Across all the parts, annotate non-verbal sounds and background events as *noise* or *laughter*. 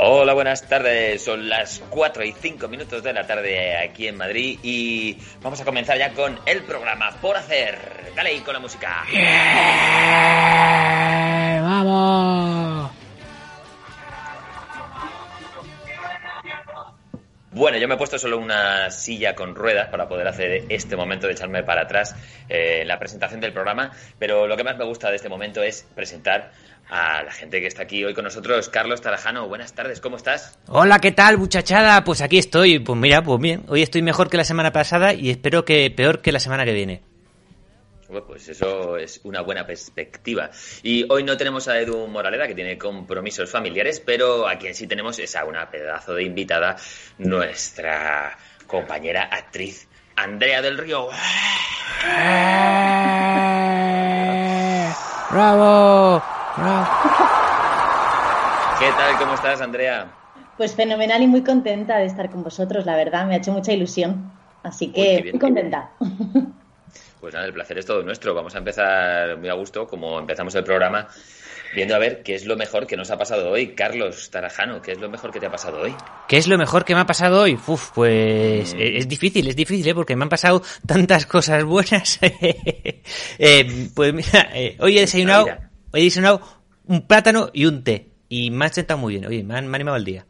Hola, buenas tardes. Son las 4 y 5 minutos de la tarde aquí en Madrid y vamos a comenzar ya con el programa por hacer. Dale ahí con la música. Me he puesto solo una silla con ruedas para poder hacer este momento de echarme para atrás eh, la presentación del programa, pero lo que más me gusta de este momento es presentar a la gente que está aquí hoy con nosotros. Carlos Tarajano, buenas tardes, ¿cómo estás? Hola, ¿qué tal, muchachada? Pues aquí estoy. Pues mira, pues bien. Hoy estoy mejor que la semana pasada y espero que peor que la semana que viene. Bueno, pues eso es una buena perspectiva. Y hoy no tenemos a Edu Moraleda, que tiene compromisos familiares, pero a quien sí tenemos es a una pedazo de invitada, nuestra compañera actriz, Andrea del Río. ¡Bravo! ¿Qué tal? ¿Cómo estás, Andrea? Pues fenomenal y muy contenta de estar con vosotros, la verdad, me ha hecho mucha ilusión. Así que muy contenta. Pues nada, el placer es todo nuestro. Vamos a empezar muy a gusto, como empezamos el programa, viendo a ver qué es lo mejor que nos ha pasado hoy. Carlos Tarajano, ¿qué es lo mejor que te ha pasado hoy? ¿Qué es lo mejor que me ha pasado hoy? Uf, pues mm. es difícil, es difícil, ¿eh? porque me han pasado tantas cosas buenas. *laughs* eh, pues mira, eh, hoy he desayunado, hoy he desayunado un plátano y un té. Y me ha sentado muy bien. Oye, me, han, animado el día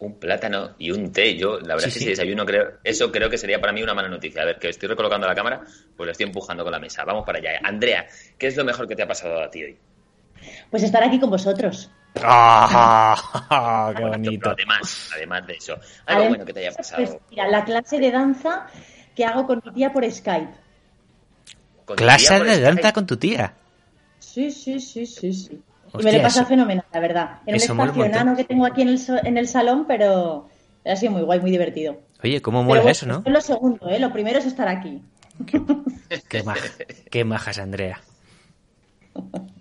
un plátano y un té. Yo, la verdad es que si desayuno, creo, eso creo que sería para mí una mala noticia. A ver, que estoy recolocando la cámara, pues la estoy empujando con la mesa. Vamos para allá. Andrea, ¿qué es lo mejor que te ha pasado a ti hoy? Pues estar aquí con vosotros. ¡Ah! *laughs* ¡Qué bonito! además, además de eso, algo bueno que te haya pues, pasado. mira, la clase de danza que hago con mi tía por Skype. ¿Clase de danza con tu tía? Sí, sí, sí, sí, sí. Y me lo pasa fenomenal, la verdad. En un espacio enano que tengo aquí en el, en el salón, pero ha sido muy guay, muy divertido. Oye, ¿cómo mola eso, no? Es lo segundo, ¿eh? Lo primero es estar aquí. Qué, qué majas, Andrea. *laughs*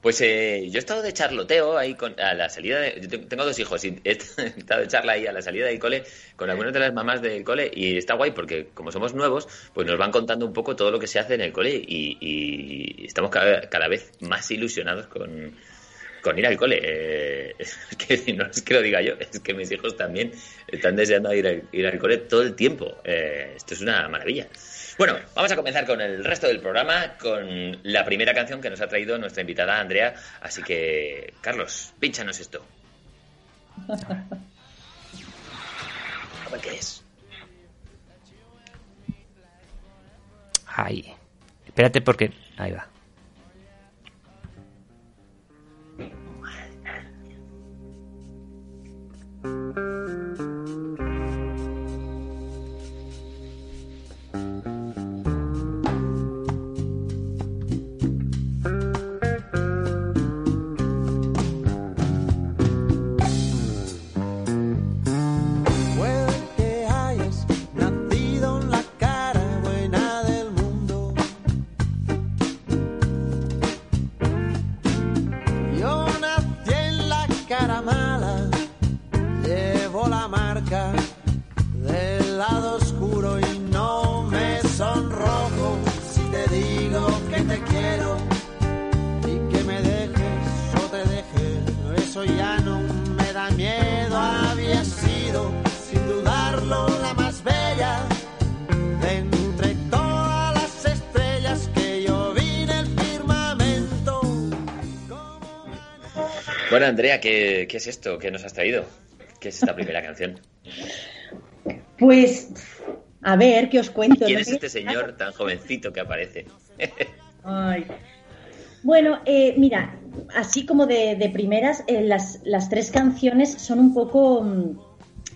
Pues eh, yo he estado de charloteo ahí con, a la salida de... Yo tengo dos hijos y he *laughs* estado de charla ahí a la salida del cole con algunas de las mamás del cole y está guay porque como somos nuevos, pues nos van contando un poco todo lo que se hace en el cole y, estamos cada, vez más ilusionados con, con ir al cole. Eh, es *laughs* que no es que lo diga yo, es que mis hijos también están deseando ir, ir al cole todo el tiempo. Eh, esto es una maravilla. Bueno, vamos a comenzar con el resto del programa, con la primera canción que nos ha traído nuestra invitada Andrea. Así que, Carlos, pínchanos esto. *laughs* A ver qué es. Ahí. Espérate porque... Ahí va. Bueno, Andrea, ¿qué, es esto que nos has traído? ¿Qué es esta primera canción? Pues, a ver, ¿qué os cuento? ¿Quién es este señor tan jovencito que aparece? Bueno, eh, mira, así como de, primeras, eh, las, las, tres canciones son un poco, mm,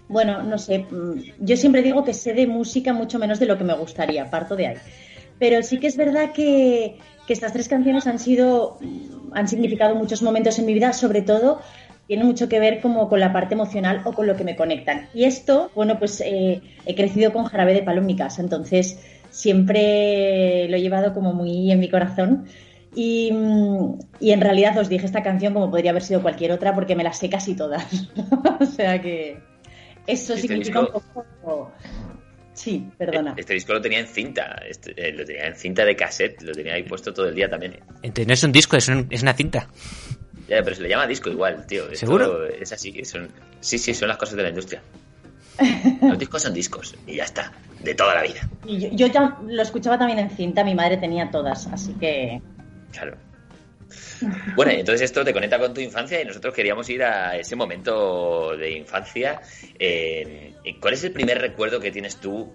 bueno, no sé, mm, yo siempre digo que sé de música mucho menos de lo que me gustaría, parto de ahí. Pero sí que es verdad que, que estas tres canciones han sido, han significado muchos momentos en mi vida, sobre todo tiene mucho que ver como con la parte emocional o con lo que me conectan. Y esto, bueno, pues eh, he crecido con Jarabe de Palo en mi casa, entonces siempre lo he llevado como muy en mi corazón. Y, y, en realidad os dije esta canción como podría haber sido cualquier otra porque me las sé casi todas. *laughs* o sea que eso significa un poco Sí, perdona. Este disco lo tenía en cinta, este, eh, lo tenía en cinta de cassette, lo tenía ahí puesto todo el día también. Entonces no es un disco, es, una cinta. Ya, pero se le llama disco igual, tío. Esto ¿Seguro? Es así. Son, sí, sí, son las cosas de la industria. *laughs* Los discos son discos y ya está. De toda la vida. Y yo, yo ya lo escuchaba también en cinta, mi madre tenía todas, así que... Claro. *laughs* Bueno, entonces esto te conecta con tu infancia y nosotros queríamos ir a ese momento de infancia. Eh, ¿Cuál es el primer recuerdo que tienes tú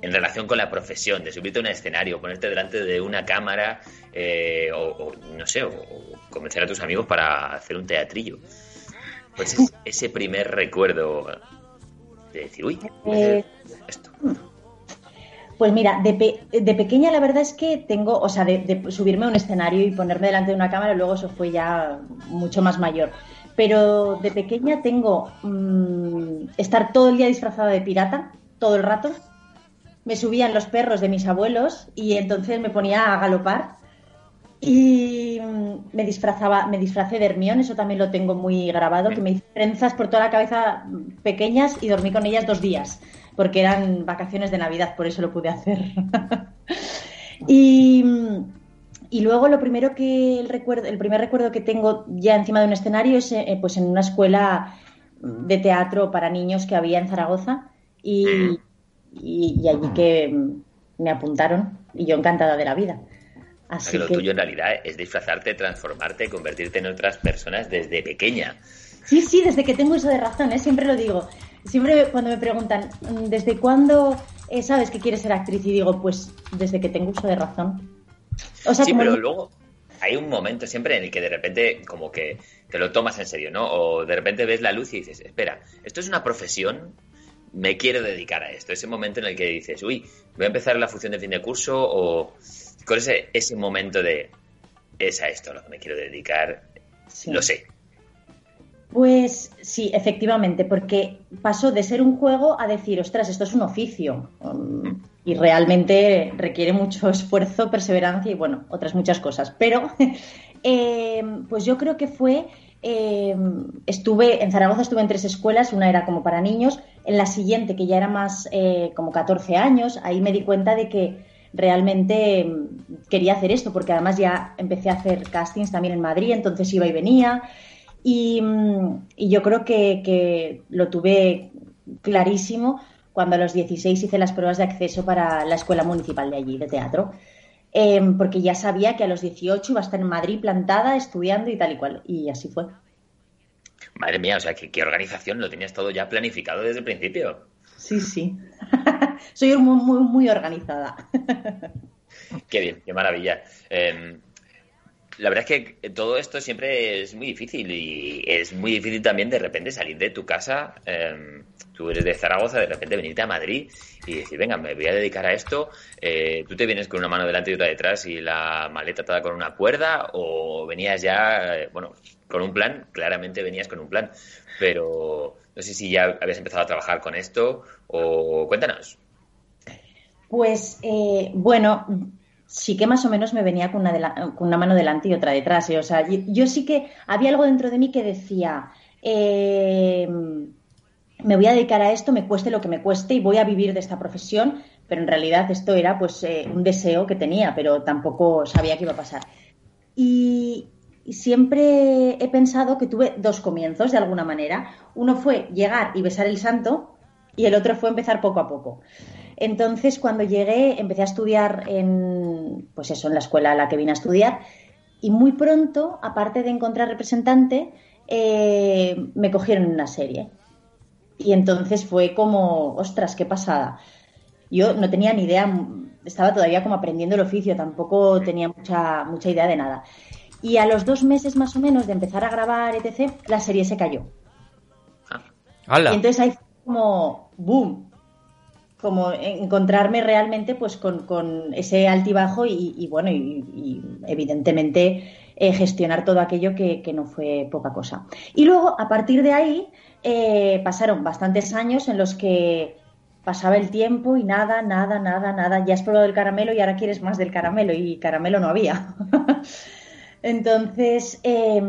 en relación con la profesión? De subirte a un escenario, ponerte delante de una cámara eh, o, o, no sé, o, o, convencer a tus amigos para hacer un teatrillo. Pues es, ese primer recuerdo de decir, uy, eh, esto. Pues mira, de, pe de, pequeña la verdad es que tengo, o sea, de, de, subirme a un escenario y ponerme delante de una cámara, luego eso fue ya mucho más mayor. Pero de pequeña tengo mmm, estar todo el día disfrazada de pirata, todo el rato. Me subían los perros de mis abuelos y entonces me ponía a galopar y me disfrazaba, me disfracé de Hermión, eso también lo tengo muy grabado, que me hice trenzas por toda la cabeza pequeñas y dormí con ellas dos días porque eran vacaciones de Navidad, por eso lo pude hacer. *laughs* y, y, luego lo primero que el recuerdo, el primer recuerdo que tengo ya encima de un escenario es eh, pues en una escuela de teatro para niños que había en Zaragoza y, y, y allí que me apuntaron y yo encantada de la vida. Así lo que... tuyo en realidad es disfrazarte, transformarte, convertirte en otras personas desde pequeña. Sí, sí, desde que tengo eso de razón, ¿eh? siempre lo digo. Siempre cuando me preguntan, ¿desde cuándo eh, sabes que quieres ser actriz? Y digo, pues desde que tengo uso de razón. O sea, sí, pero luego hay un momento siempre en el que de repente como que te lo tomas en serio, ¿no? O de repente ves la luz y dices, espera, esto es una profesión, me quiero dedicar a esto. Ese momento en el que dices, uy, voy a empezar la función de fin de curso o con ese, ese momento de, es a esto lo que me quiero dedicar, sí. lo sé. Pues sí, efectivamente, porque pasó de ser un juego a decir, ostras, esto es un oficio um, y realmente requiere mucho *laughs* esfuerzo, perseverancia y bueno, otras muchas cosas. Pero *laughs* eh, pues yo creo que fue, eh, estuve en Zaragoza, estuve en tres escuelas, una era como para niños, en la siguiente, que ya era más eh, como 14 años, ahí me di cuenta de que realmente quería hacer esto, porque además ya empecé a hacer castings también en Madrid, entonces iba y venía. Y, y yo creo que, que, lo tuve clarísimo cuando a los 16 hice las pruebas de acceso para la escuela municipal de allí, de teatro. Eh, porque ya sabía que a los 18 iba a estar en Madrid plantada, estudiando y tal y cual. Y así fue. Madre mía, o sea, ¿qué, qué organización? Lo tenías todo ya planificado desde el principio. Sí, sí. *laughs* Soy muy, muy, muy organizada. *laughs* qué bien, qué maravilla. Eh, la verdad es que todo esto siempre es muy difícil y es muy difícil también de repente salir de tu casa. Eh, tú eres de Zaragoza, de repente venirte a Madrid y decir, venga, me voy a dedicar a esto. Eh, tú te vienes con una mano delante y otra detrás y la maleta atada con una cuerda o venías ya, eh, bueno, con un plan, claramente venías con un plan, pero no sé si ya habías empezado a trabajar con esto o cuéntanos. Pues eh, bueno, sí que más o menos me venía con una, con una mano delante y otra detrás. ¿eh? O sea, yo, sí que había algo dentro de mí que decía, eh, me voy a dedicar a esto, me cueste lo que me cueste y voy a vivir de esta profesión, pero en realidad esto era pues eh, un deseo que tenía, pero tampoco sabía qué iba a pasar. Y, y siempre he pensado que tuve dos comienzos de alguna manera. Uno fue llegar y besar el santo y el otro fue empezar poco a poco. Entonces, cuando llegué, empecé a estudiar en, pues eso, en la escuela a la que vine a estudiar. Y muy pronto, aparte de encontrar representante, eh, me cogieron en una serie. Y entonces fue como, ostras, qué pasada. Yo no tenía ni idea, estaba todavía como aprendiendo el oficio, tampoco tenía mucha, mucha idea de nada. Y a los dos meses más o menos de empezar a grabar, etc., la serie se cayó. ¡Hala! Y entonces ahí como, boom, como encontrarme realmente pues con, con ese altibajo y, bueno, y, evidentemente eh, gestionar todo aquello que, no fue poca cosa. Y luego, a partir de ahí, eh, pasaron bastantes años en los que pasaba el tiempo y nada, nada, nada, nada. Ya has probado el caramelo y ahora quieres más del caramelo y caramelo no había. *laughs* Entonces, eh,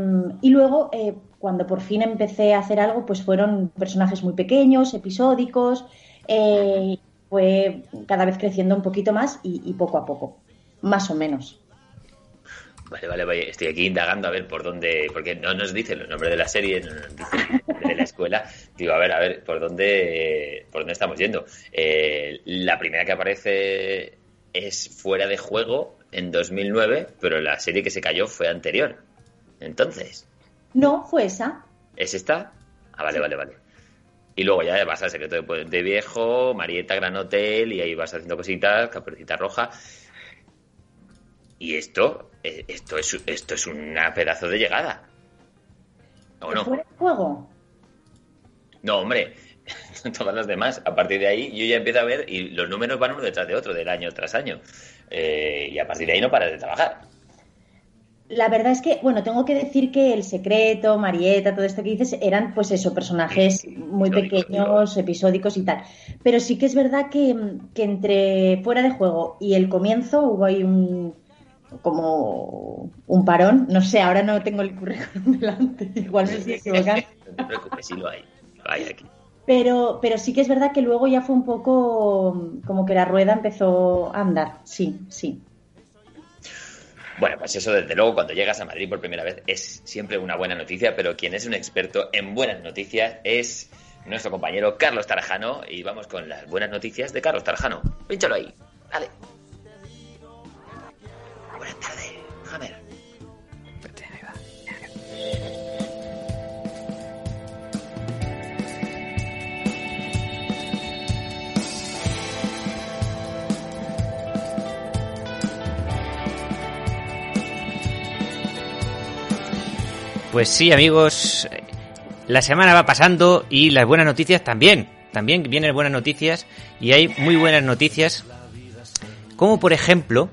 y luego, eh, cuando por fin empecé a hacer algo, pues fueron personajes muy pequeños, episódicos, eh, fue cada vez creciendo un poquito más y, y, poco a poco, más o menos. Vale, vale, vale. Estoy aquí indagando a ver por dónde, porque no nos dicen los nombres de la serie, no nos dicen de la escuela. *laughs* Digo, a ver, a ver, por dónde, por dónde estamos yendo. Eh, la primera que aparece es fuera de juego en 2009, pero la serie que se cayó fue anterior. Entonces. No, fue esa. ¿Es esta? Ah, vale, vale, vale. Y luego ya vas al secreto de Puente Viejo, Marieta Gran Hotel, y ahí vas haciendo cositas, Caperucita Roja. Y esto, eh, esto es, esto es una pedazo de llegada. ¿O no? ¿Fuera de juego? No, hombre, *laughs* todas las demás. A partir de ahí yo ya empiezo a ver y los números van uno detrás de otro, del año tras año. Eh, y a partir de ahí no paras de trabajar. La verdad es que, bueno, tengo que decir que El Secreto, Marieta, todo esto que dices, eran, pues eso, personajes muy pequeños, episódicos y tal. Pero sí que es verdad que, que entre fuera de juego y el comienzo hubo ahí un como un parón. No sé, ahora no tengo el currículum *laughs* delante, igual me estoy equivocando. No te preocupes, sí lo hay. Lo hay aquí. Pero, pero sí que es verdad que luego ya fue un poco como que la rueda empezó a andar. Sí, sí. Bueno, pues eso desde luego cuando llegas a Madrid por primera vez es siempre una buena noticia, pero quien es un experto en buenas noticias es nuestro compañero Carlos Tarajano y vamos con las buenas noticias de Carlos Tarajano. Pínchalo ahí. Dale. Buenas tardes, Hammer. Pues sí, amigos, la semana va pasando y las buenas noticias también. También vienen buenas noticias y hay muy buenas noticias. Como por ejemplo,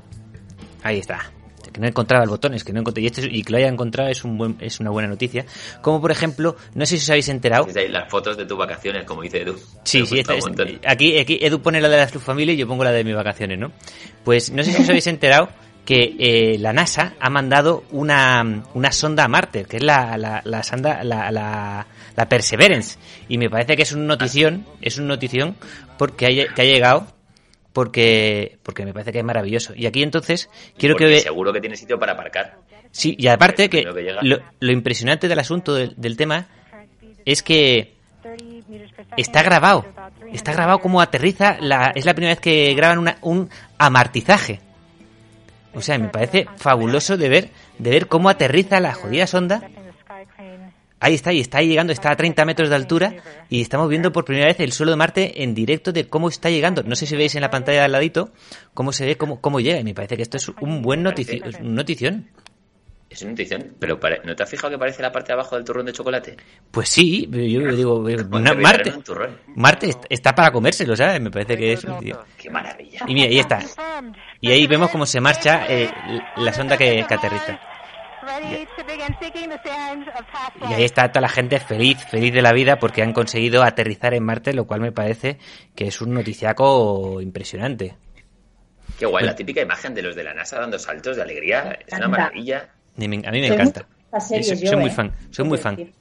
ahí está. Que no encontraba el botón, es que no encontré. Y, que lo haya encontrado es, un buen, es una buena noticia. Como por ejemplo, no sé si os habéis enterado. Ahí las fotos de tus vacaciones, como dice Edu. Sí, sí, gusta esta- un montón. es- aquí, aquí Edu pone la de la su familia y yo pongo la de mis vacaciones, ¿no? Pues no sé si os habéis enterado que eh, la NASA ha mandado una, una sonda a Marte, que es la, la, la sonda, la, la, la Perseverance. Y me parece que es un notición, es un notición porque ha, que ha llegado, porque, porque me parece que es maravilloso. Y aquí entonces quiero Porque que seguro que tiene sitio para aparcar. Sí, y aparte que, lo impresionante del asunto del, del tema es que está grabado. Está grabado como aterriza. La, es la primera vez que graban una- un amartizaje. O sea, me parece fabuloso de ver, de ver cómo aterriza la jodida sonda. Ahí está, y está llegando, está a 30 metros de altura y estamos viendo por primera vez el suelo de Marte en directo de cómo está llegando. No sé si veis en la pantalla de al ladito cómo se ve cómo, cómo llega y me parece que esto es un buen notición. Es una notición, pero pare- ¿no te has fijado que parece la parte de abajo del turrón de chocolate? Pues sí, yo digo, Marte. Marte est- está para comérselo, ¿sabes? Me parece que es un tío. ¡Qué maravilla! Y mira, ahí está. Y ahí vemos cómo se marcha eh, la sonda que, que aterriza. Y ahí está toda la gente feliz, feliz de la vida porque han conseguido aterrizar en Marte, lo cual me parece que es un noticiaco impresionante. Qué guay, la típica imagen de los de la NASA dando saltos de alegría. Es una maravilla. A mí me Soy encanta. de series, Soy- yo, soy muy ¿eh? fan, soy muy fan. decir.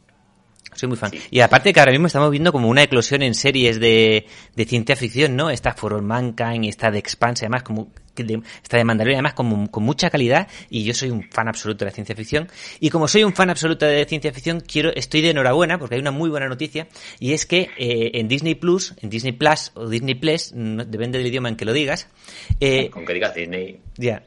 Soy muy fan. Sí. Y aparte que ahora mismo estamos viendo como una eclosión en series de, de ciencia ficción, ¿no? Está For All Mankind, está The Expanse, además como que de- está de Mandalorian, además como, con mucha calidad y yo soy un fan absoluto de la ciencia ficción y como soy un fan absoluto de ciencia ficción quiero estoy de enhorabuena porque hay una muy buena noticia y es que eh, en Disney Plus en Disney Plus o Disney Plus no- depende del idioma en que lo digas eh, Con que diga Disney. ya.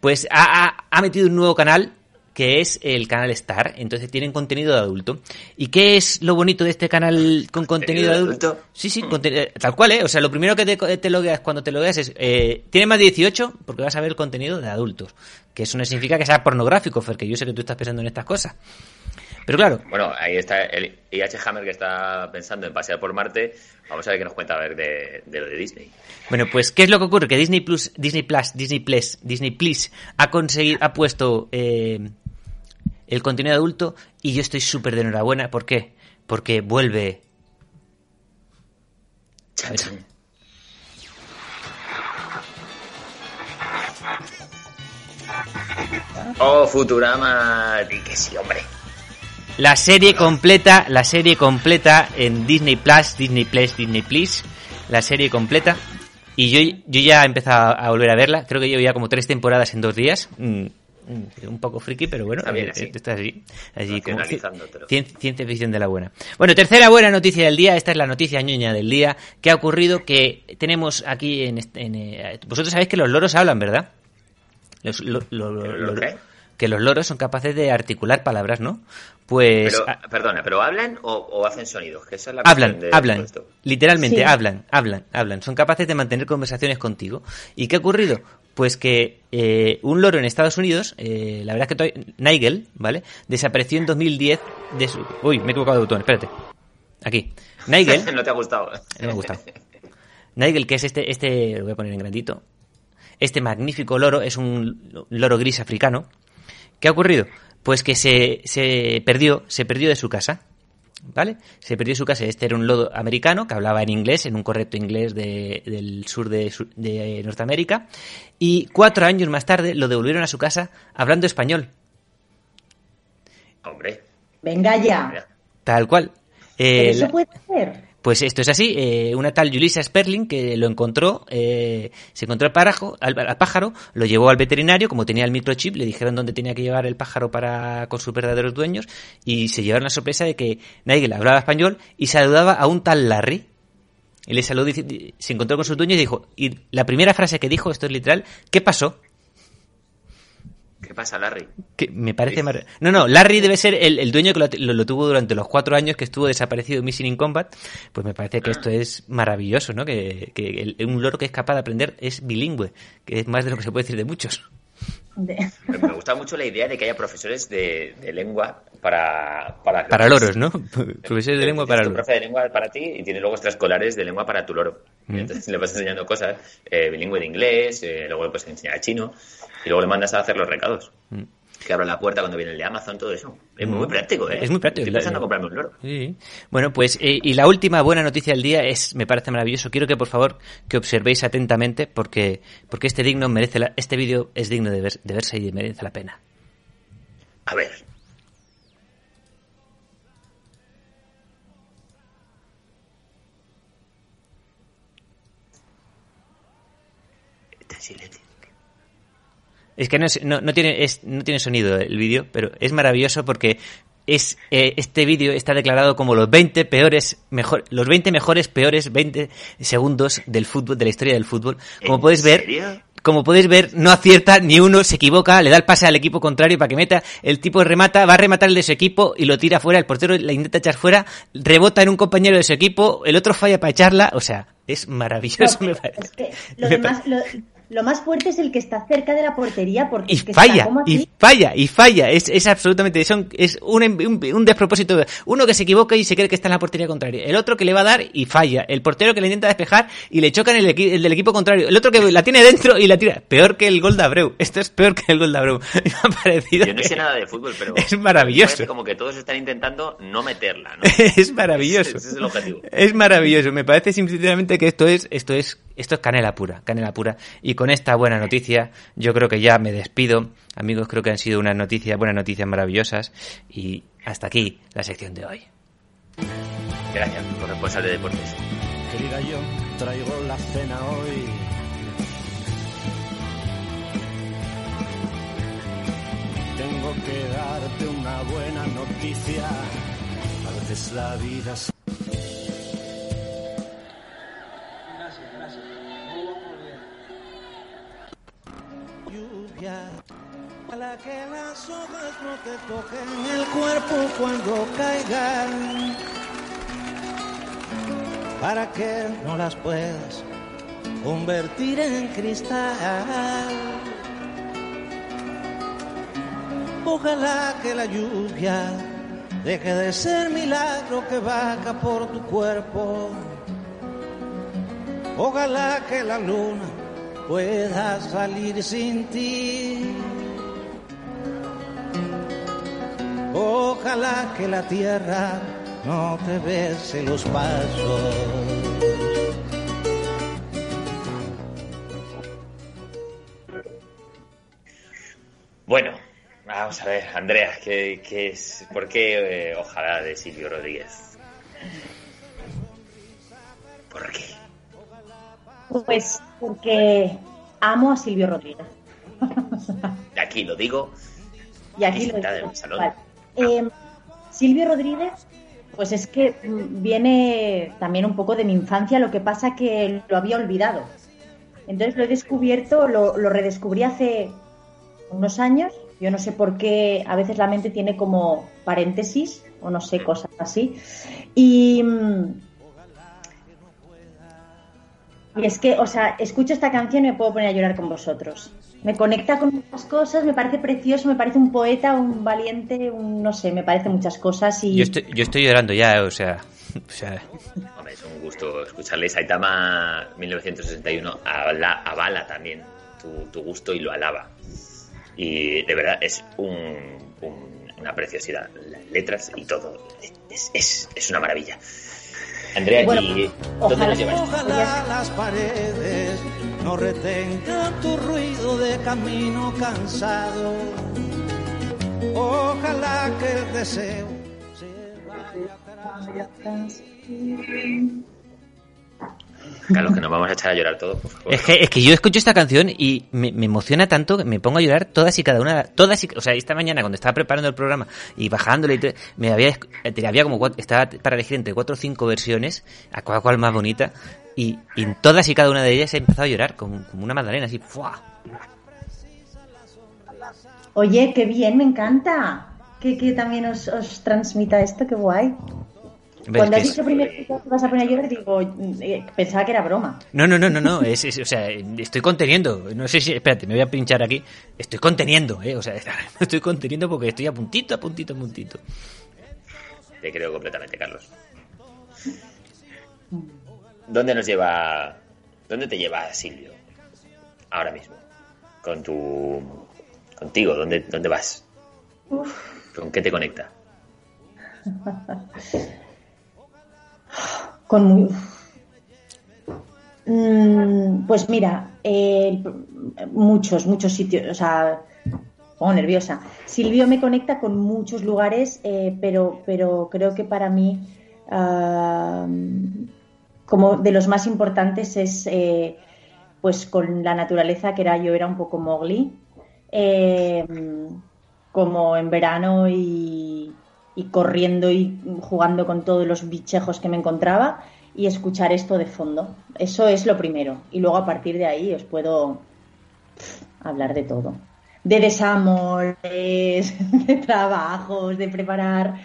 Pues ha, ha- ha metido un nuevo canal que es el canal Star, entonces tienen contenido de adulto. ¿Y qué es lo bonito de este canal con contenido de adulto? adulto? Sí, sí, eh, tal cual, ¿eh? O sea, lo primero que te, te logueas cuando te logueas es, eh, ¿tiene más de 18? Porque vas a ver el contenido de adultos. Que eso no significa que sea pornográfico, Fer, que yo sé que tú estás pensando en estas cosas. Pero claro, Bueno, ahí está el IH Hammer que está pensando en pasear por Marte. Vamos a ver qué nos cuenta a ver de, de lo de Disney. Bueno, pues ¿qué es lo que ocurre? Que Disney Plus, Disney Plus, Disney Plus, Disney Plus ha conseguido, ha puesto eh, el contenido adulto y yo estoy súper de enhorabuena. ¿Por qué? Porque vuelve. A ver. Oh, Futurama. Di que sí, hombre. La serie completa, la serie completa en Disney Plus, Disney Plus, Disney Plus, la serie completa. Y yo, yo ya he empezado a volver a verla, creo que llevo ya como tres temporadas en dos días. Mm, un poco friki, pero bueno, Está bien eh, así. está así. Allí como cien- ciencia ficción de la buena. Bueno, tercera buena noticia del día. Esta es la noticia ñoña del día. que ha ocurrido? Que tenemos aquí en... este- en, eh, vosotros sabéis que los loros hablan, ¿verdad? Los, lo- lo- lo- ¿Que los lo- qué? que los loros son capaces de articular palabras, ¿no? Pues... Pero, perdona, ¿pero hablan o, o hacen sonidos? Que esa es la Hablan, de hablan, literalmente Sí. hablan, hablan, hablan. Son capaces de mantener conversaciones contigo. ¿Y qué ha ocurrido? Pues que eh, un loro en Estados Unidos, eh, la verdad es que Nigel, ¿vale? Desapareció en 2010 de su... Uy, me he equivocado de botón, espérate. Aquí. Nigel, *laughs* no te ha gustado. no me ha gustado. Nigel, que es este, este, lo voy a poner en grandito. Este magnífico loro es un loro gris africano. ¿Qué ha ocurrido? Pues que se, se perdió, se perdió de su casa. ¿Vale? Se perdió su casa. Este era un loro americano que hablaba en inglés, en un correcto inglés de- del sur de, de Norteamérica. Y cuatro años más tarde lo devolvieron a su casa hablando español. Hombre, Venga ya. Tal cual. Pero Eh, eso la- puede ser. Pues esto es así, eh, una tal Julissa Sperling que lo encontró, eh, se encontró al, al, pájaro, lo llevó al veterinario, como tenía el microchip, le dijeron dónde tenía que llevar el pájaro para con sus verdaderos dueños y se llevaron la sorpresa de que Nigel hablaba español y saludaba a un tal Larry. Dice- se encontró con sus dueños y dijo, y la primera frase que dijo, esto es literal, ¿qué pasó? ¿Qué pasa, Larry? Que me parece mar- No, no, Larry debe ser el, el dueño que lo, lo- lo tuvo durante los cuatro años que estuvo desaparecido Missing in Combat. Pues me parece que esto es maravilloso, ¿no? Que, que el- un loro que es capaz de aprender es bilingüe, que es más de lo que se puede decir de muchos. De- Me gusta mucho la idea de que haya profesores de, de lengua para... Para, Para loros, ¿no? *laughs* Profesores de lengua para loros. profe de lengua para ti y tiene luego extraescolares de lengua para tu loro. Mm. Y entonces le vas enseñando cosas eh, bilingüe de inglés, eh, luego le puedes enseñar chino y luego le mandas a hacer los recados. Mm. Que abra la puerta cuando viene el de Amazon, todo eso. Es muy, muy práctico, ¿eh? Es muy práctico. Estoy pensando en comprarme un loro. Sí. Bueno, pues, eh, y la última buena noticia del día es, me parece maravilloso. Quiero que por favor que observéis atentamente porque, porque este digno merece la, este vídeo es digno de, ver- de verse y merece la pena. A ver. Está en silencio. Es que no, es- no, no tiene, es- no tiene sonido el vídeo, pero es maravilloso porque es eh, este vídeo está declarado como los 20 peores mejor, los 20 mejores peores 20 segundos del fútbol de la historia del fútbol. Como ¿En podéis ver, serio? como podéis ver, no acierta ni uno, se equivoca, le da el pase al equipo contrario para que meta, el tipo remata, va a rematar el de su equipo y lo tira fuera, el portero la intenta echar fuera, rebota en un compañero de su equipo, el otro falla para echarla, o sea, es maravilloso, me parece. Es que lo, Me demás- lo, lo más fuerte es el que está cerca de la portería porque y es que está falla, y falla, y falla. Es, es absolutamente, son, es un, un, un despropósito. Uno que se equivoca y se cree que está en la portería contraria. El otro que le va a dar y falla. El portero que le intenta despejar y le choca en el, equi- el del equipo contrario. El otro que la tiene dentro y la tira. Peor que el gol de Abreu. Esto es peor que el gol de Abreu. *laughs* Me ha parecido. Yo no que- sé nada de fútbol, pero... Es maravilloso. como que todos están intentando no meterla, ¿no? *laughs* es maravilloso. Ese es el objetivo. Es maravilloso. Me parece sinceramente que esto es, esto es, esto es canela pura, canela pura. Y con esta buena noticia, yo creo que ya me despido. Amigos, creo que han sido unas noticias, buenas noticias maravillosas. Y hasta aquí la sección de hoy. Gracias, corresponsal de deportes. Querida, yo traigo la cena hoy. Tengo que darte una buena noticia. A veces la vida lluvia que las hojas no te toquen el cuerpo cuando caigan para que no las puedas convertir en cristal. Ojalá que la lluvia deje de ser milagro que baja por tu cuerpo. Ojalá que la luna pueda salir sin ti. Ojalá que la tierra no te bese los pasos. Bueno, vamos a ver, Andrea, ¿qué, qué es, ¿por qué eh, ojalá de Silvio Rodríguez? Pues porque amo a Silvio Rodríguez. *laughs* ¿A quién aquí lo digo. Y aquí lo digo. Em, Silvio Rodríguez, pues es que viene también un poco de mi infancia, lo que pasa que lo había olvidado. Entonces lo he descubierto, lo, lo redescubrí hace unos años. Yo no sé por qué a veces la mente tiene como paréntesis o no sé, cosas así. Y, y es que, o sea, escucho esta canción y me puedo poner a llorar con vosotros. Me conecta con muchas cosas, me parece precioso, me parece un poeta, un valiente, un no sé, me parece muchas cosas y... Yo estoy, yo estoy llorando ya, o sea... *laughs* O sea... Hombre, es un gusto escucharle Saitama 1961 avala también tu, tu, gusto y lo alaba. Y de verdad es un, una preciosidad. Las letras y todo. Es, es, es una maravilla. Andrea, aquí, ¿dónde nos llevas? Ojalá las paredes no retengan tu ruido de camino cansado. Ojalá que el deseo se vaya Carlos, que nos vamos a echar a llorar todos, por favor. Es que, es que yo escucho esta canción y me, me, emociona tanto que me pongo a llorar todas y cada una, todas y, o sea, esta mañana cuando estaba preparando el programa y bajándole, y me había, había como cuatro, estaba para elegir entre cuatro o cinco versiones, a cual, cual más bonita, y, y, en todas y cada una de ellas he empezado a llorar como, como una magdalena, así, ¡fua! Oye, qué bien, me encanta que, que también os, os transmita esto, qué guay. Cuando has dicho primero que vas a poner a llorar, digo, eh, pensaba que era broma. No, no, no, no, no, es, es, o sea, estoy conteniendo. No sé si, espérate, me voy a pinchar aquí. Estoy conteniendo, eh, o sea, *laughs* estoy conteniendo porque estoy a puntito, a puntito, a puntito. Te creo completamente, Carlos. ¿Dónde nos lleva, dónde te lleva Silvio ahora mismo? Con tu, contigo, ¿dónde, dónde vas? Uf. ¿Con qué te conecta? *laughs* Con muy... Mm, pues mira, eh, muchos, muchos sitios, o sea, pongo nerviosa. Silvio me conecta con muchos lugares, eh, pero, pero creo que para mí, como de los más importantes es eh, pues con la naturaleza, que era yo era un poco Mowgli, eh, como en verano y, y corriendo y jugando con todos los bichejos que me encontraba y escuchar esto de fondo. Eso es lo primero. Y luego a partir de ahí os puedo hablar de todo. De desamores, *laughs* de trabajos, de preparar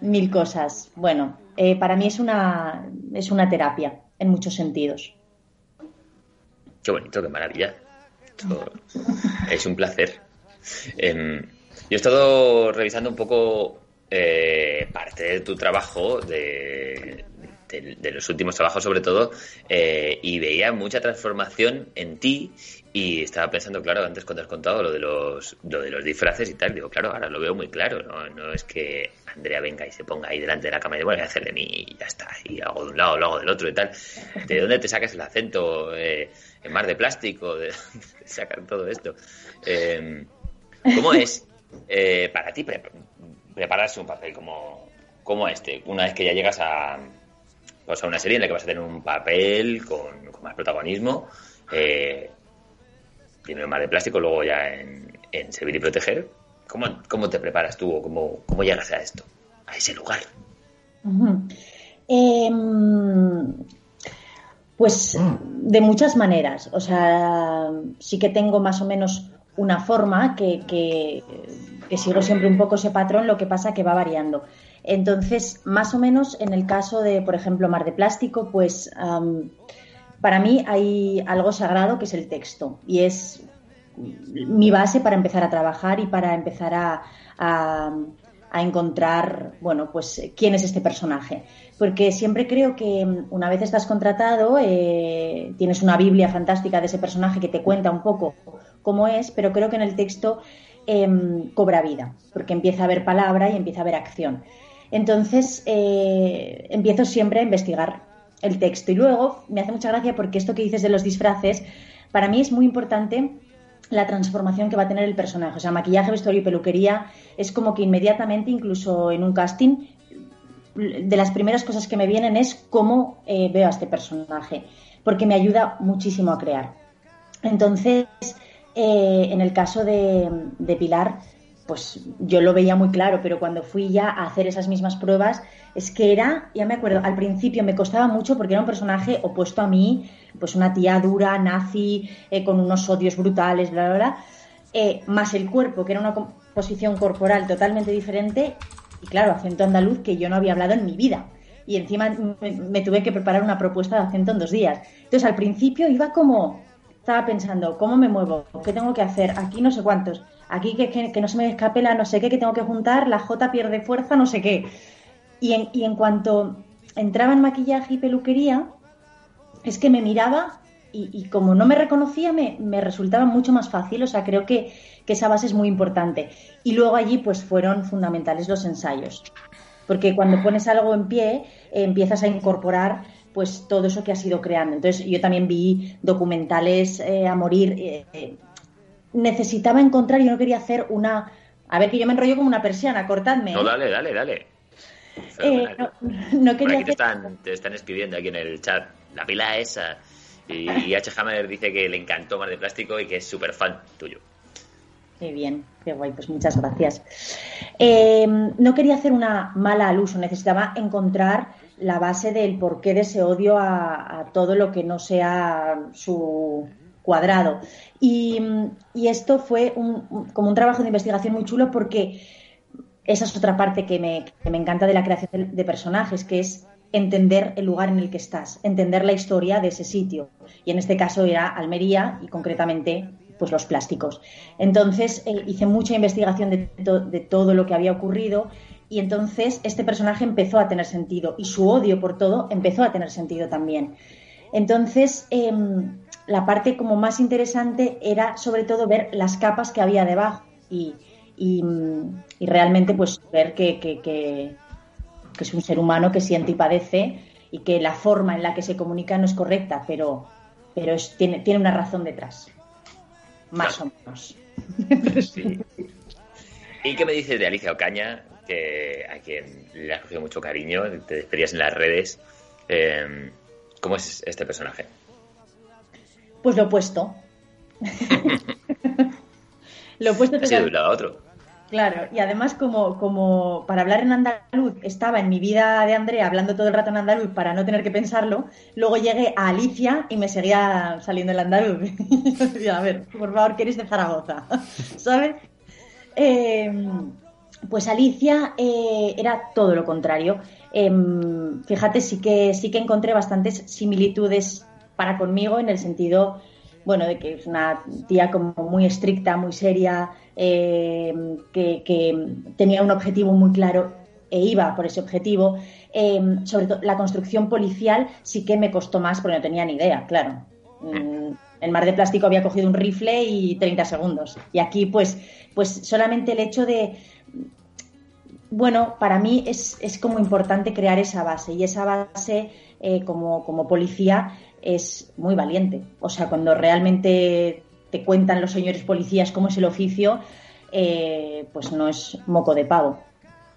mil cosas. Bueno, eh, para mí es una, es una terapia en muchos sentidos. Qué bonito, qué maravilla. es un placer. Eh, yo he estado revisando un poco eh, parte de tu trabajo, de, los últimos trabajos sobre todo, eh, y veía mucha transformación en ti y estaba pensando, claro, antes cuando has contado lo de los, lo de los disfraces y tal, digo, claro, ahora lo veo muy claro, ¿no? No es que Andrea venga y se ponga ahí delante de la cama y diga, bueno, voy a hacer de mí y ya está, y hago de un lado, lo hago del otro y tal. ¿De dónde te sacas el acento? Eh, ¿En mar de plástico? ¿De *laughs* te sacan todo esto? Eh, ¿Cómo es para ti prepararse un papel como, como este, una vez que ya llegas a, pues a una serie en la que vas a tener un papel con, con más protagonismo, eh, primero Mar de Plástico, luego ya en, en Servir y Proteger. ¿Cómo, ¿Cómo, te preparas tú o cómo, cómo llegas a esto, a ese lugar? Uh -huh. eh, pues de muchas maneras. O sea, sí que tengo más o menos una forma que, que, que, sigo siempre un poco ese patrón, lo que pasa que va variando. Entonces, más o menos en el caso de, por ejemplo, Mar de Plástico, pues para mí hay algo sagrado que es el texto y es mi base para empezar a trabajar y para empezar a, a, encontrar, bueno, pues quién es este personaje. Porque siempre creo que una vez estás contratado, eh, tienes una Biblia fantástica de ese personaje que te cuenta un poco cómo es, pero creo que en el texto eh, cobra vida, porque empieza a haber palabra y empieza a haber acción. Entonces, eh, empiezo siempre a investigar el texto. Y luego me hace mucha gracia porque esto que dices de los disfraces, para mí es muy importante la transformación que va a tener el personaje. O sea, maquillaje, vestuario y peluquería es como que inmediatamente, incluso en un casting, de las primeras cosas que me vienen es cómo eh, veo a este personaje, porque me ayuda muchísimo a crear. Entonces, Eh, en el caso de, Pilar, pues yo lo veía muy claro, pero cuando fui ya a hacer esas mismas pruebas, es que era, ya me acuerdo, al principio me costaba mucho porque era un personaje opuesto a mí, pues una tía dura, nazi, eh, con unos odios brutales, bla, bla, bla, eh, más el cuerpo, que era una composición corporal totalmente diferente, y claro, acento andaluz que yo no había hablado en mi vida. Y encima me, tuve que preparar una propuesta de acento en dos días. Entonces al principio iba como, estaba pensando, ¿cómo me muevo? ¿Qué tengo que hacer? Aquí no sé cuántos aquí que, que, no se me escape la no sé qué, que tengo que juntar, la J pierde fuerza, no sé qué. Y en, y en cuanto entraba en maquillaje y peluquería, es que me miraba y, como no me reconocía, me, me, resultaba mucho más fácil. O sea, creo que, que, esa base es muy importante. Y luego allí, pues fueron fundamentales los ensayos. Porque cuando pones algo en pie, empiezas a incorporar pues todo eso que has ido creando. Entonces, yo también vi documentales eh, a morir. Eh, necesitaba encontrar, yo no quería hacer una... A ver, que yo me enrollo como una persiana, cortadme. No, dale, dale, dale. Eh, no, *laughs* quería te, están, te están escribiendo aquí en el chat. La pila esa. Y, H. Hammer dice que le encantó Mar de Plástico y que es súper fan tuyo. Qué bien, qué guay, pues muchas gracias. Eh, no quería hacer una mala al uso, necesitaba encontrar la base del porqué de ese odio a todo lo que no sea su, cuadrado. Y, esto fue como un trabajo de investigación muy chulo porque esa es otra parte que me, encanta de la creación de, personajes, que es entender el lugar en el que estás, entender la historia de ese sitio. Y en este caso era Almería y concretamente pues los plásticos. Entonces eh, hice mucha investigación de, de, todo lo que había ocurrido y entonces este personaje empezó a tener sentido y su odio por todo empezó a tener sentido también. Entonces, em, la parte como más interesante era sobre todo ver las capas que había debajo y, y, realmente pues ver que, que, es un ser humano que siente y padece y que la forma en la que se comunica no es correcta, pero, pero es, tiene, tiene una razón detrás. Más o menos. *laughs* ¿Y qué me dices de Alicia Ocaña, que a quien le has cogido mucho cariño, te despedías en las redes? Eh, ¿Cómo es este personaje? Pues lo opuesto. *laughs* lo opuesto. Ha sido de un lado a otro. Claro, y además como, como para hablar en andaluz estaba en mi vida de Andrea hablando todo el rato en andaluz para no tener que pensarlo, luego llegué a Alicia y me seguía saliendo el andaluz. *laughs* a ver, por favor, que eres de Zaragoza, *laughs* ¿sabes? Em, pues Alicia eh, era todo lo contrario. Em, fíjate, sí que, sí que encontré bastantes similitudes para conmigo en el sentido, bueno, de que es una tía como muy estricta, muy seria, eh, que, tenía un objetivo muy claro e iba por ese objetivo. Eh, sobre todo la construcción policial sí que me costó más porque no tenía ni idea, claro. Mm, en Mar de Plástico había cogido un rifle y 30 segundos. Y aquí, pues, pues solamente el hecho de. Bueno, para mí es, es como importante crear esa base. Y esa base, eh, como, como policía, es muy valiente. O sea, cuando realmente te cuentan los señores policías cómo es el oficio, eh, pues no es moco de pavo.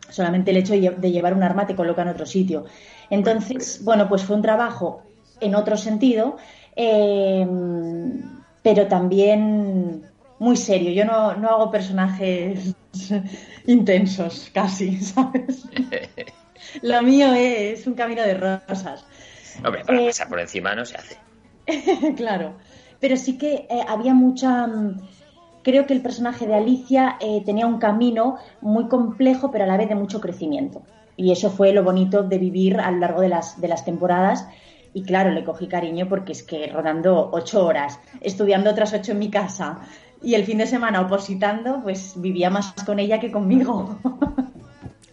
Solamente el hecho de llevar un arma te coloca en otro sitio. Entonces, bueno, pues fue un trabajo en otro sentido, eh, pero también muy serio. Yo no, no hago personajes *laughs* intensos, casi, *laughs* ¿sabes? Lo mío es un camino de rosas. Hombre, para eh, pasar por encima no se hace. *laughs* claro, pero sí que eh, había mucha... Mm, creo que el personaje de Alicia eh, tenía un camino muy complejo, pero a la vez de mucho crecimiento. Y eso fue lo bonito de vivir a lo largo de las, de las temporadas. Y claro, le cogí cariño porque es que rodando ocho horas, estudiando otras ocho en mi casa y el fin de semana opositando, pues vivía más con ella que conmigo.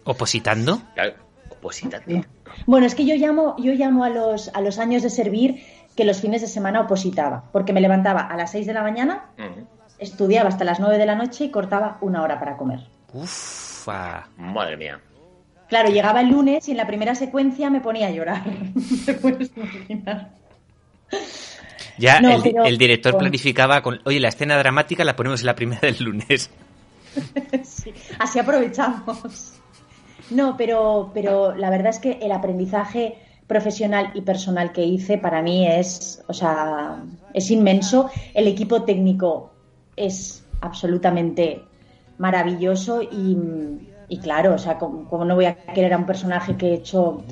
¿Opositando? Claro, opositando. Bueno, es que yo llamo, yo llamo a los, a los años de servir que los fines de semana opositaba, porque me levantaba a las 6 de la mañana, estudiaba hasta las 9 de la noche y cortaba una hora para comer. Uf, madre mía. Claro, llegaba el lunes y en la primera secuencia me ponía a llorar. *laughs* Ya el, director planificaba con, oye, la escena dramática la ponemos en la primera del lunes. *laughs* sí, así aprovechamos. No, pero, pero la verdad es que el aprendizaje profesional y personal que hice para mí es, o sea, es inmenso. El equipo técnico es absolutamente maravilloso y, y claro, o sea, como, no voy a querer a un personaje que he hecho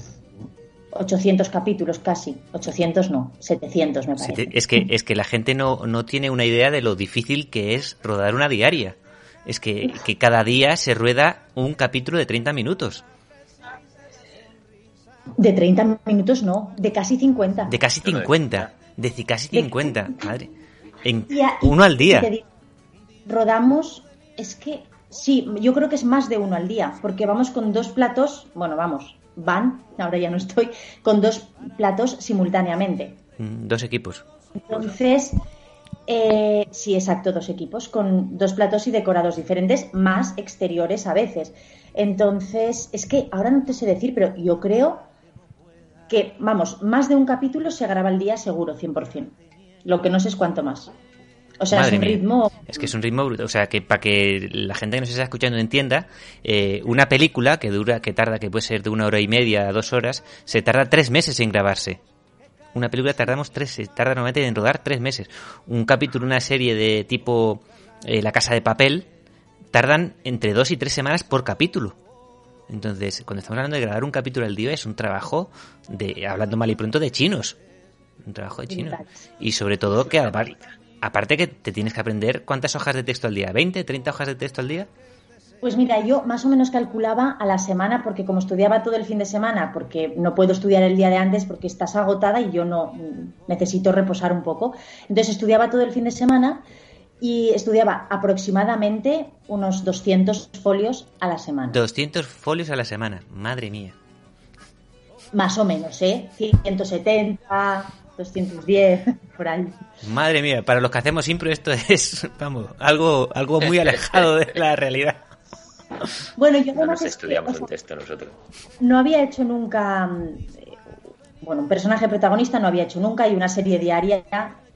800 capítulos casi, 800 no, 700 me parece. Es que, es que la gente no, no tiene una idea de lo difícil que es rodar una diaria. Es que, que cada día se rueda un capítulo de 30 minutos. De 30 minutos no, de casi 50. De casi 50. De casi 50, madre. En uno al día. rodamos, es que sí, yo creo que es más de uno al día, porque vamos con dos platos, bueno, vamos, van, ahora ya no estoy, con dos platos simultáneamente. Mm, dos equipos. Entonces, eh, sí, exacto, dos equipos, con dos platos y decorados diferentes, más exteriores a veces. Entonces, es que ahora no te sé decir, pero yo creo que, vamos, más de un capítulo se graba al día seguro, 100%. Lo que no sé es cuánto más. O sea, es un ritmo. Es que es un ritmo brutal. O sea, que para que la gente que nos está escuchando entienda, eh, una película que dura, que tarda, que puede ser de una hora y media a dos horas, se tarda tres meses en grabarse. Una película tardamos tres, tarda normalmente en rodar tres meses. Un capítulo, una serie de tipo eh, La Casa de Papel, tardan entre dos y tres semanas por capítulo. Entonces, cuando estamos hablando de grabar un capítulo al día, es un trabajo de, hablando mal y pronto, de chinos. Un trabajo de chinos. Y sobre todo que aparte que te tienes que aprender cuántas hojas de texto al día, 20, 30 hojas de texto al día. Pues mira, yo más o menos calculaba a la semana porque como estudiaba todo el fin de semana, porque no puedo estudiar el día de antes porque estás agotada y yo no necesito reposar un poco. Entonces estudiaba todo el fin de semana y estudiaba aproximadamente unos 200 folios a la semana. 200 folios a la semana, madre mía. Más o menos, ¿eh? 170, 210, *laughs* por ahí. Madre mía, para los que hacemos impro esto es, *laughs* vamos, algo, algo muy alejado de la realidad. Bueno, yo no estudiamos un texto nosotros. No había hecho nunca, eh, bueno, un personaje protagonista no había hecho nunca y una serie diaria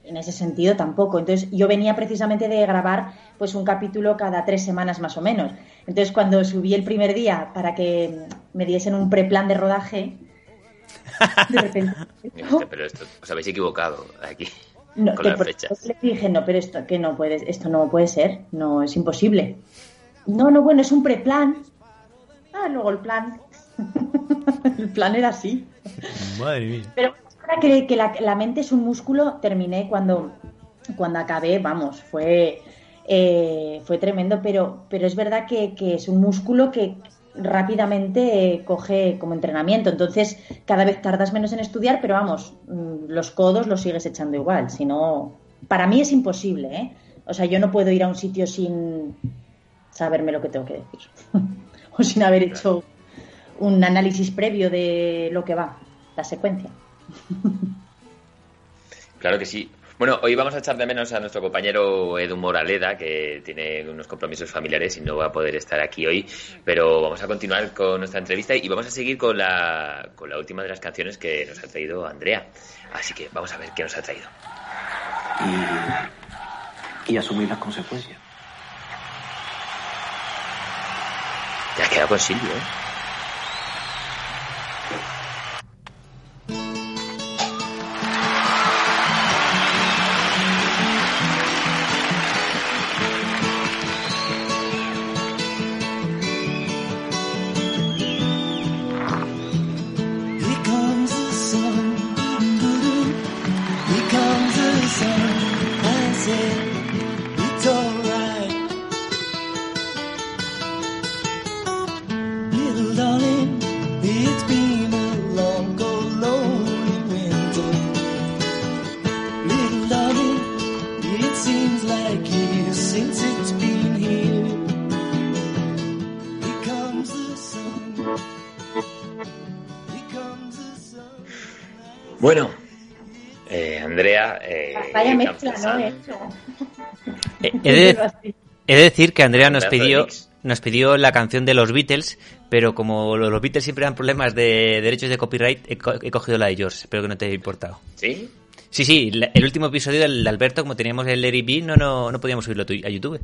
en ese sentido tampoco. Entonces yo venía precisamente de grabar pues un capítulo cada tres semanas más o menos. Entonces cuando subí el primer día para que me diesen un preplan de rodaje, *laughs* de repente... pero esto, os habéis equivocado aquí. No, con las fechas. Le dije, no, pero esto, que no puede, esto no puede ser, no, es imposible. No, no, bueno, es un preplan. Ah, luego el plan. *laughs* el plan era así. Madre mía. Pero ahora que, que la, mente es un músculo, terminé cuando, cuando acabé, vamos, fue, eh, fue tremendo, pero, pero es verdad que, que es un músculo que, rápidamente coge como entrenamiento. Entonces, cada vez tardas menos en estudiar, pero vamos, mm, los codos los sigues echando igual. Si no, para mí es imposible, ¿eh? O sea, yo no puedo ir a un sitio sin saberme lo que tengo que decir. *laughs* o sin haber hecho un análisis previo de lo que va, la secuencia. *laughs* claro que sí. Bueno, hoy vamos a echar de menos a nuestro compañero Edu Moraleda, que tiene unos compromisos familiares y no va a poder estar aquí hoy, pero vamos a continuar con nuestra entrevista y vamos a seguir con la, con la última de las canciones que nos ha traído Andrea. Así que vamos a ver qué nos ha traído. Y, y asumir las consecuencias. Te has quedado con Silvio, ¿eh? *laughs* he, de, he, de, decir que Andrea nos pidió, nos pidió la canción de los Beatles, pero como los Beatles siempre dan problemas de derechos de copyright, he, cogido la de George. Espero que no te haya importado. ¿Sí? Sí, sí, el último episodio del de Alberto, como teníamos el Larry B, no, no, no podíamos subirlo a YouTube.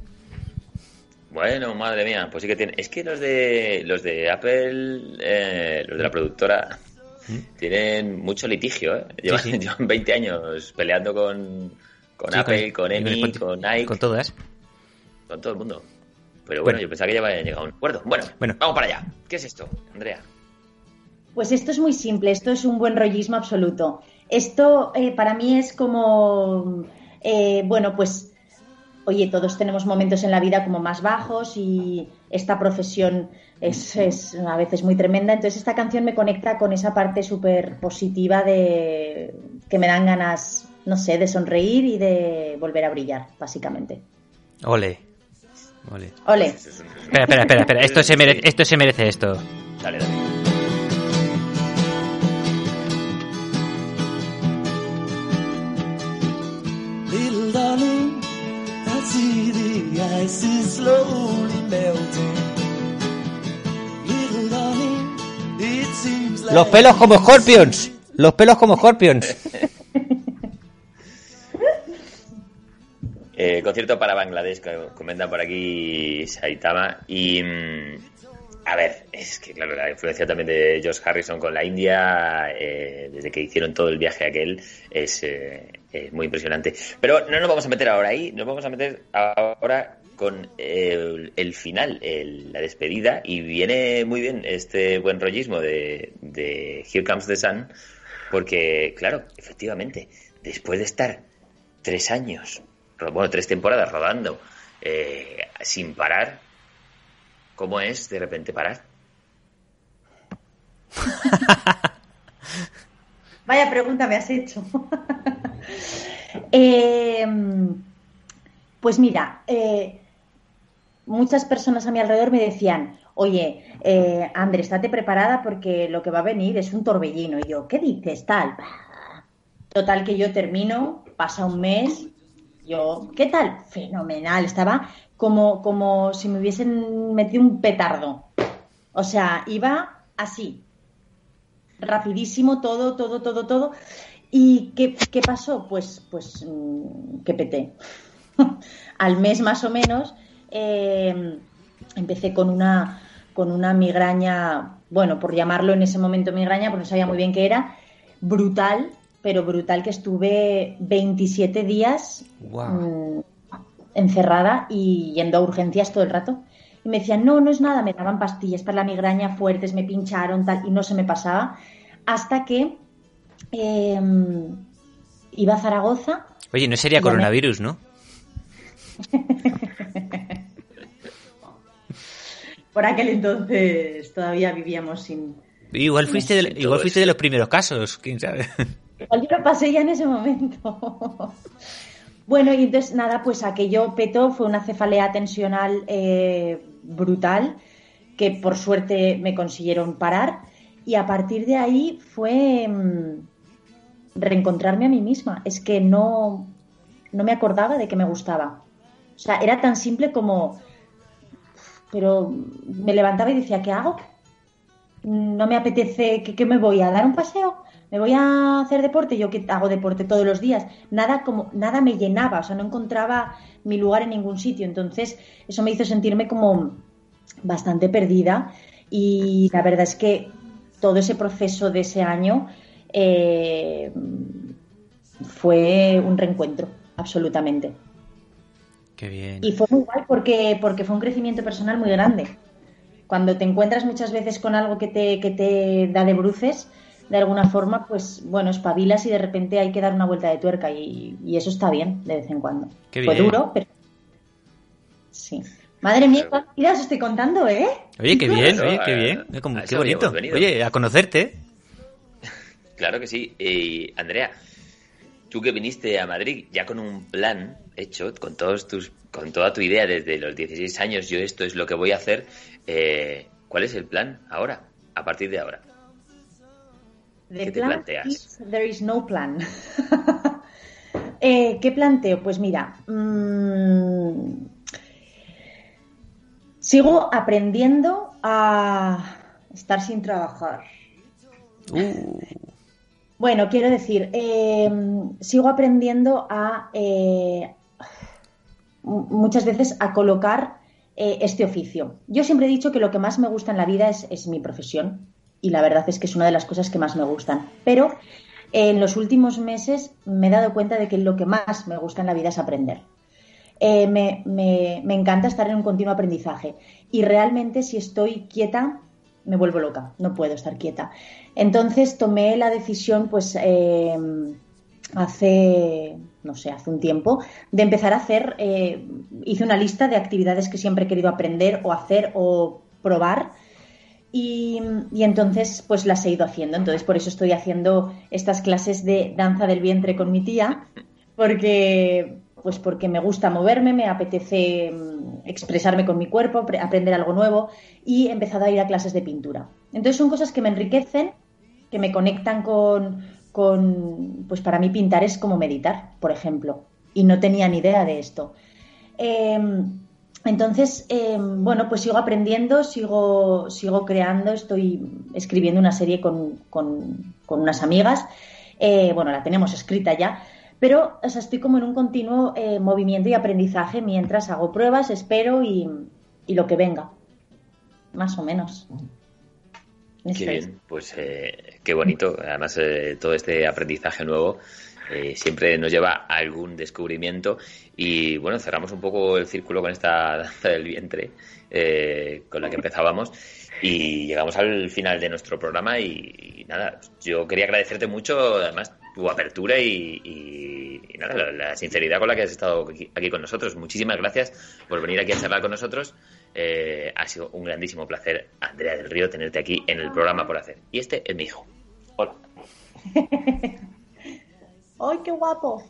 Bueno, madre mía, pues sí que tiene. Es que los de los de Apple, los de la productora, tienen mucho litigio, ¿eh? Llevan, 20 *laughs* años peleando con, con Apple, con, EMI, con Nike. Con todas. con todo el mundo. Pero bueno, Bueno. yo pensaba que ya habían llegado a un acuerdo. Bueno, Bueno. vamos para allá. ¿Qué es esto, Andrea? Pues esto es muy simple, esto es un buen rollismo absoluto. Esto eh, para mí es como, eh, bueno, pues, oye, todos tenemos momentos en la vida como más bajos y esta profesión es, es a veces muy tremenda. Entonces esta canción me conecta con esa parte súper positiva de que me dan ganas, no sé, de sonreír y de volver a brillar, básicamente. Ole. Ole. Espera, espera, espera, espera. Esto se merece, esto se merece esto. Dale, dale. Little darling, I see the ice is slowly melting. Little darling, it seems like Los pelos como Scorpions. Los pelos como Scorpions. Eh, concierto para Bangladesh, que comenta por aquí Saitama. Y. mm, a ver, es que claro, la influencia también de George Harrison con la India, eh, desde que hicieron todo el viaje aquel, es, eh, es muy impresionante. Pero no nos vamos a meter ahora ahí, nos vamos a meter ahora con el, el final, la despedida, y viene muy bien este buen rollismo de, de Here Comes the Sun, porque, claro, efectivamente, después de estar tres años, bueno, tres temporadas rodando eh, sin parar, ¿cómo es de repente parar? *laughs* Vaya pregunta me has hecho. *laughs* Eh, pues mira, eh, muchas personas a mi alrededor me decían, oye, eh, André, estate preparada porque lo que va a venir es un torbellino. Y yo, ¿qué dices tal? Total que yo termino, pasa un mes, yo, ¿qué tal? Fenomenal, estaba como, como si me hubiesen metido un petardo. O sea, iba así, rapidísimo, todo, todo, todo, todo. ¿Y qué, qué pasó? Pues, pues mm, que peté. *laughs* Al mes más o menos eh, empecé con una, con una migraña, bueno, por llamarlo en ese momento migraña, porque no sabía muy bien qué era, brutal, pero brutal que estuve 27 días mm, encerrada y yendo a urgencias todo el rato. Y me decían, no, no es nada, me daban pastillas para la migraña fuertes, me pincharon, tal, y no se me pasaba, hasta que eh, iba a Zaragoza. Oye, no sería me- coronavirus, ¿no? *laughs* Por aquel entonces todavía vivíamos sin... Igual fuiste, de, igual fuiste de los primeros casos, quién sabe. Yo lo pasé ya en ese momento. *laughs* bueno, y entonces nada, pues aquello petó, fue una cefalea tensional eh, brutal, que por suerte me consiguieron parar. Y a partir de ahí fue mm, reencontrarme a mí misma. Es que no, no me acordaba de que me gustaba. O sea, era tan simple como... Pero me levantaba y decía, ¿qué hago? no me apetece, que, que me voy a dar un paseo, me voy a hacer deporte, yo que hago deporte todos los días, nada como nada me llenaba, o sea, no encontraba mi lugar en ningún sitio, entonces eso me hizo sentirme como bastante perdida y la verdad es que todo ese proceso de ese año eh, fue un reencuentro, absolutamente. Qué bien. Y fue muy guay porque, porque fue un crecimiento personal muy grande. Cuando te encuentras muchas veces con algo que te, que te da de bruces, de alguna forma, pues bueno, espabilas y de repente hay que dar una vuelta de tuerca y, y eso está bien de vez en cuando. Qué Fue bien. duro, pero sí. Madre mía, cuántas vidas os estoy contando, ¿eh? Oye, qué bien, oye, qué a- bien. Eh, como- a qué bonito. Oye, a conocerte. *laughs* Claro que sí. Y Andrea, tú que viniste a Madrid ya con un plan hecho, con todos tus, con toda tu idea desde los 16 años, yo esto es lo que voy a hacer. eh, ¿Cuál es el plan ahora? A partir de ahora. The ¿Qué te plan planteas? is there is no plan. *laughs* Eh, ¿Qué planteo? Pues mira, mm, sigo aprendiendo a estar sin trabajar. Uh, Bueno, quiero decir, eh, sigo aprendiendo a eh, muchas veces a colocar eh, este oficio. Yo siempre he dicho que lo que más me gusta en la vida es, es mi profesión y la verdad es que es una de las cosas que más me gustan. Pero en los últimos meses me he dado cuenta de que lo que más me gusta en la vida es aprender. eh, me, me, me, encanta estar en un continuo aprendizaje. Y realmente si estoy quieta, me vuelvo loca, no puedo estar quieta. Entonces tomé la decisión, pues eh, hace, no sé, hace un tiempo, de empezar a hacer, eh, hice una lista de actividades que siempre he querido aprender o hacer o probar. Y, entonces pues las he ido haciendo. Entonces por eso estoy haciendo estas clases de danza del vientre con mi tía, porque pues porque me gusta moverme, me apetece mm, expresarme con mi cuerpo, aprender algo nuevo y he empezado a ir a clases de pintura. Entonces son cosas que me enriquecen, que me conectan con, con pues para mí pintar es como meditar, por ejemplo, y no tenía ni idea de esto. Em, entonces, em, bueno, pues sigo aprendiendo, sigo, sigo creando, estoy escribiendo una serie con, con, con unas amigas. Eh, bueno, la tenemos escrita ya, pero o sea, estoy como en un continuo eh, movimiento y aprendizaje mientras hago pruebas, espero y, y lo que venga. Más o menos. Qué bien, pues eh, qué bonito. Además, eh, todo este aprendizaje nuevo eh, siempre nos lleva a algún descubrimiento. Y bueno, cerramos un poco el círculo con esta danza del vientre eh, con la que empezábamos. Y llegamos al final de nuestro programa. Y, y nada, yo quería agradecerte mucho, además, tu apertura y, y, nada, la, la, sinceridad con la que has estado aquí, aquí, con nosotros. Muchísimas gracias por venir aquí a charlar con nosotros. Eh, ha sido un grandísimo placer, Andrea del Río, tenerte aquí en el programa por hacer. Y este es mi hijo. Hola. *laughs* ¡Ay, qué guapo!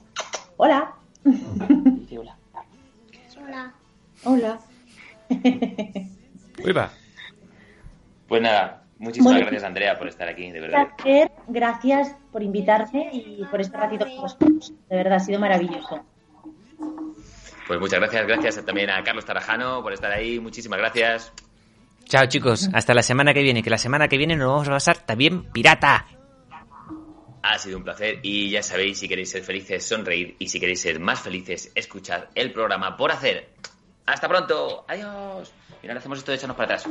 Hola. *laughs* hola. Hola. Hola. Uy, va. Pues nada, Muchísimas bueno, gracias, Andrea, por estar aquí, de verdad. Placer, gracias por invitarme y por este ratito con vosotros. De verdad, ha sido maravilloso. Pues muchas gracias, gracias también a Carlos Tarajano por estar ahí. Muchísimas gracias. Chao, chicos. Hasta la semana que viene. Que la semana que viene nos vamos a pasar también pirata. Ha sido un placer y ya sabéis, si queréis ser felices, sonreír y si queréis ser más felices, escuchar el programa por hacer. Hasta pronto. Adiós. Mira, hacemos esto de echarnos para atrás.